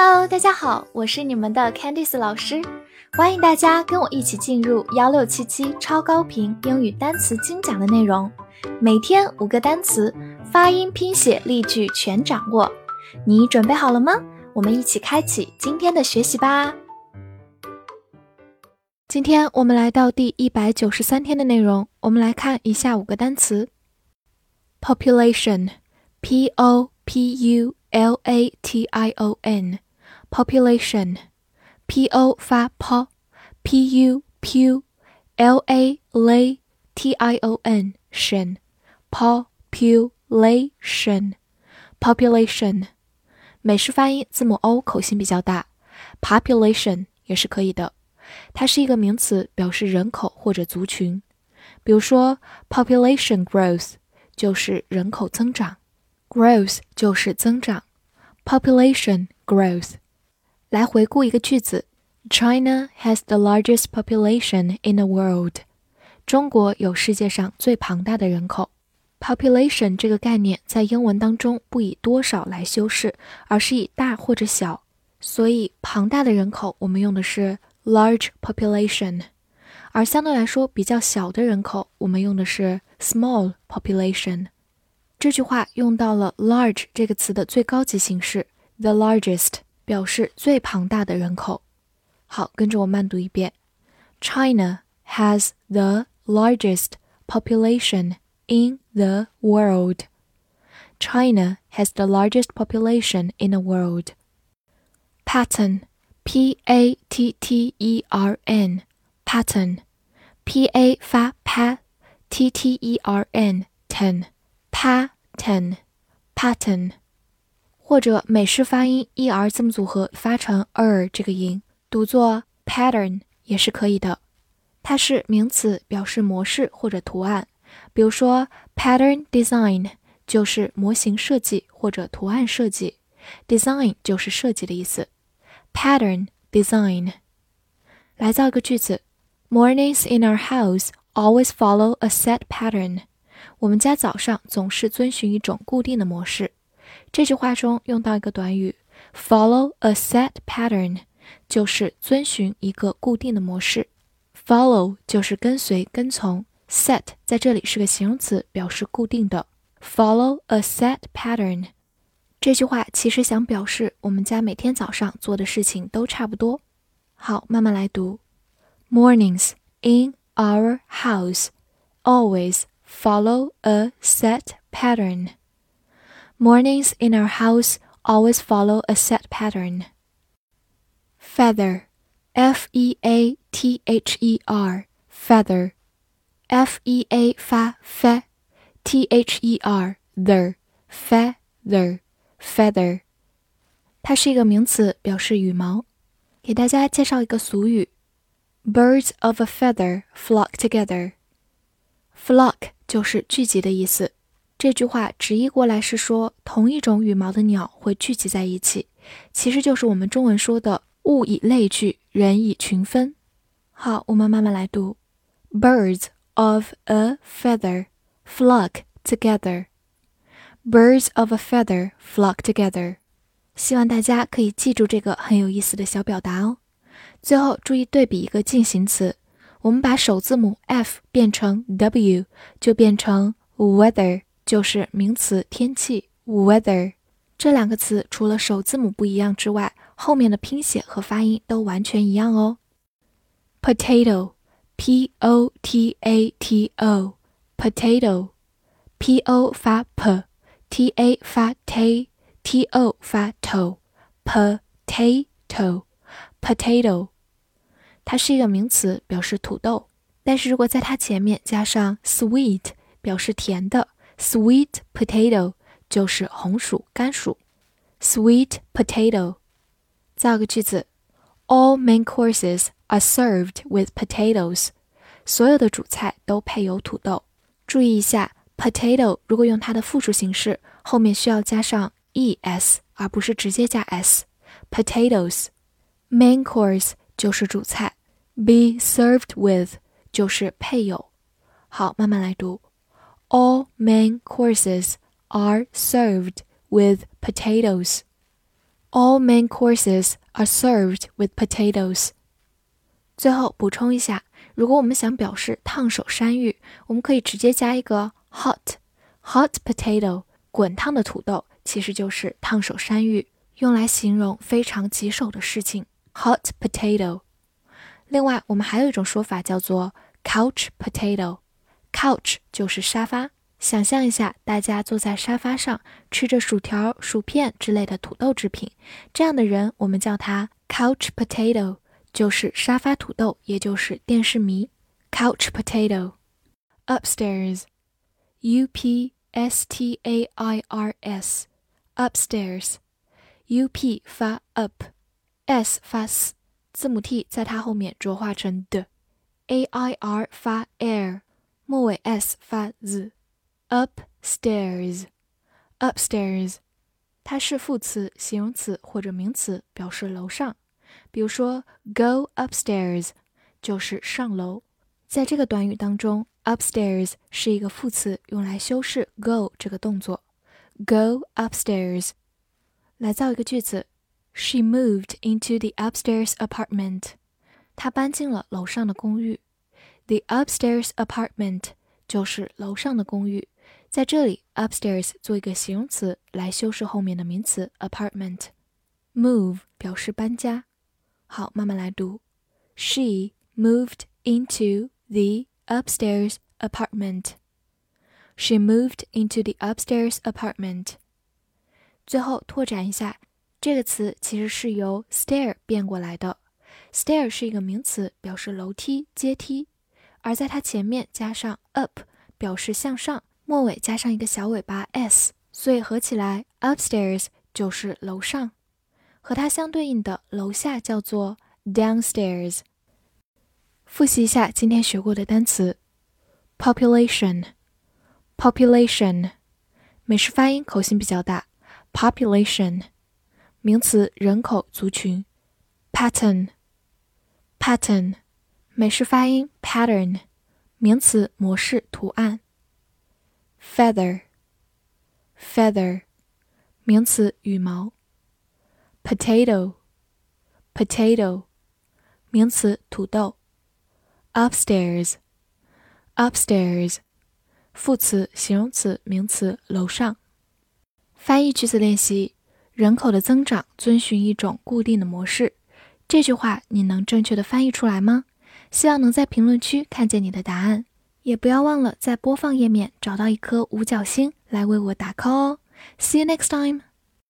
Hello，大家好，我是你们的 Candice 老师，欢迎大家跟我一起进入幺六七七超高频英语单词精讲的内容，每天五个单词，发音、拼写、例句全掌握，你准备好了吗？我们一起开启今天的学习吧。今天我们来到第一百九十三天的内容，我们来看以下五个单词。：population，p o p u l a t i o n n，population，p o 发 p，p u p，l a l t i o n 神，population，population，美式发音字母 o 口型比较大，population 也是可以的。它是一个名词，表示人口或者族群。比如说，population growth 就是人口增长，growth 就是增长，population growth。 来回顾一个句子：China has the largest population in the world。中国有世界上最庞大的人口。population 这个概念在英文当中不以多少来修饰，而是以大或者小。所以，庞大的人口我们用的是。large population，而相对来说比较小的人口，我们用的是 small population。这句话用到了 large 这个词的最高级形式，the largest，表示最庞大的人口。好，跟着我慢读一遍：China has the largest population in the world. China has the largest population in the world. Pattern p a t t e r n pattern p a 发 pa t t e r n ten pattern pattern 或者美式发音 e r 字母组合发成 er 这个音，读作 pattern 也是可以的。它是名词，表示模式或者图案。比如说 pattern design 就是模型设计或者图案设计，design 就是设计的意思。pattern design。来造一个句子：Mornings in our house always follow a set pattern。我们家早上总是遵循一种固定的模式。这句话中用到一个短语 follow a set pattern，就是遵循一个固定的模式。Follow 就是跟随、跟从，set 在这里是个形容词，表示固定的。Follow a set pattern。这句话其实想表示我们家每天早上做的事情都差不多。好，慢慢来读。Mornings in our house always follow a set pattern. Mornings in our house always follow a set pattern. Feather, F E A T H E R, feather, F E A 发 fe，T H E R, the, feather. Feather，它是一个名词，表示羽毛。给大家介绍一个俗语：Birds of a feather flock together。Flock 就是聚集的意思。 这句话直译过来是说，同一种羽毛的鸟会聚集在一起，其实就是我们中文说的“物以类聚，人以群分”。好，我们慢慢来读：Birds of a feather flock together。Birds of a feather flock together。希望大家可以记住这个很有意思的小表达哦。最后注意对比一个进行词，我们把首字母 f 变成 w，就变成 weather，就是名词天气 weather。这两个词除了首字母不一样之外，后面的拼写和发音都完全一样哦。Potato，p o t a t o，potato，p o 发 p。t a 发 t，t o 发 to，potato，potato，它是一个名词，表示土豆。但是如果在它前面加上 sweet，表示甜的，sweet potato 就是红薯、甘薯。sweet potato，造个句子：All main courses are served with potatoes。所有的主菜都配有土豆。注意一下。Potato 如果用它的复数形式，后面需要加上 es，而不是直接加 s。Potatoes main course 就是主菜，be served with 就是配有。好，慢慢来读。All main courses are served with potatoes。 All main courses are served with potatoes。最后补充一下，如果我们想表示烫手山芋，我们可以直接加一个 hot，hot potato，滚烫的土豆，其实就是烫手山芋，用来形容非常棘手的事情。hot potato。另外，我们还有一种说法叫做 couch Couch 就是沙发。想象一下，大家坐在沙发上吃着薯条、薯片之类的土豆制品，这样的人我们叫他 couch potato，就是沙发土豆，也就是电视迷。couch potato。upstairs，u p s t a i r s，upstairs，u p 发 up，s 发 s，字母 t 在它后面浊化成的，a i r 发 air，末尾 s 发 z。Upstairs, upstairs，它是副词、形容词或者名词，表示楼上。比如说，go upstairs 就是上楼。在这个短语当中，upstairs 是一个副词，用来修饰 go 这个动作。Go upstairs，来造一个句子：She moved into the upstairs apartment。她搬进了楼上的公寓。The upstairs apartment 就是楼上的公寓。在这里，upstairs 做一个形容词来修饰后面的名词 apartment。move 表示搬家。好，慢慢来读。She moved into the upstairs apartment. She moved into the upstairs apartment. 最后拓展一下，这个词其实是由 stair 变过来的。stair 是一个名词，表示楼梯、阶梯， 而在它前面加上 up，表示向上。末尾加上一个小尾巴 s，所以合起来 upstairs 就是楼上，和它相对应的楼下叫做 downstairs。复习一下今天学过的单词：population，population，美式发音口型比较大；population，名词人口族群；pattern，pattern，美式发音 pattern，名词模式图案。feather feather 名词羽毛。potato potato 名词土豆。upstairs upstairs 副词形容词名词楼上。翻译句子练习人口的增长遵循一种固定的模式。这句话你能正确的翻译出来吗？希望能在评论区看见你的答案也不要忘了在播放页面找到一颗五角星来为我打 call 哦。See you next time.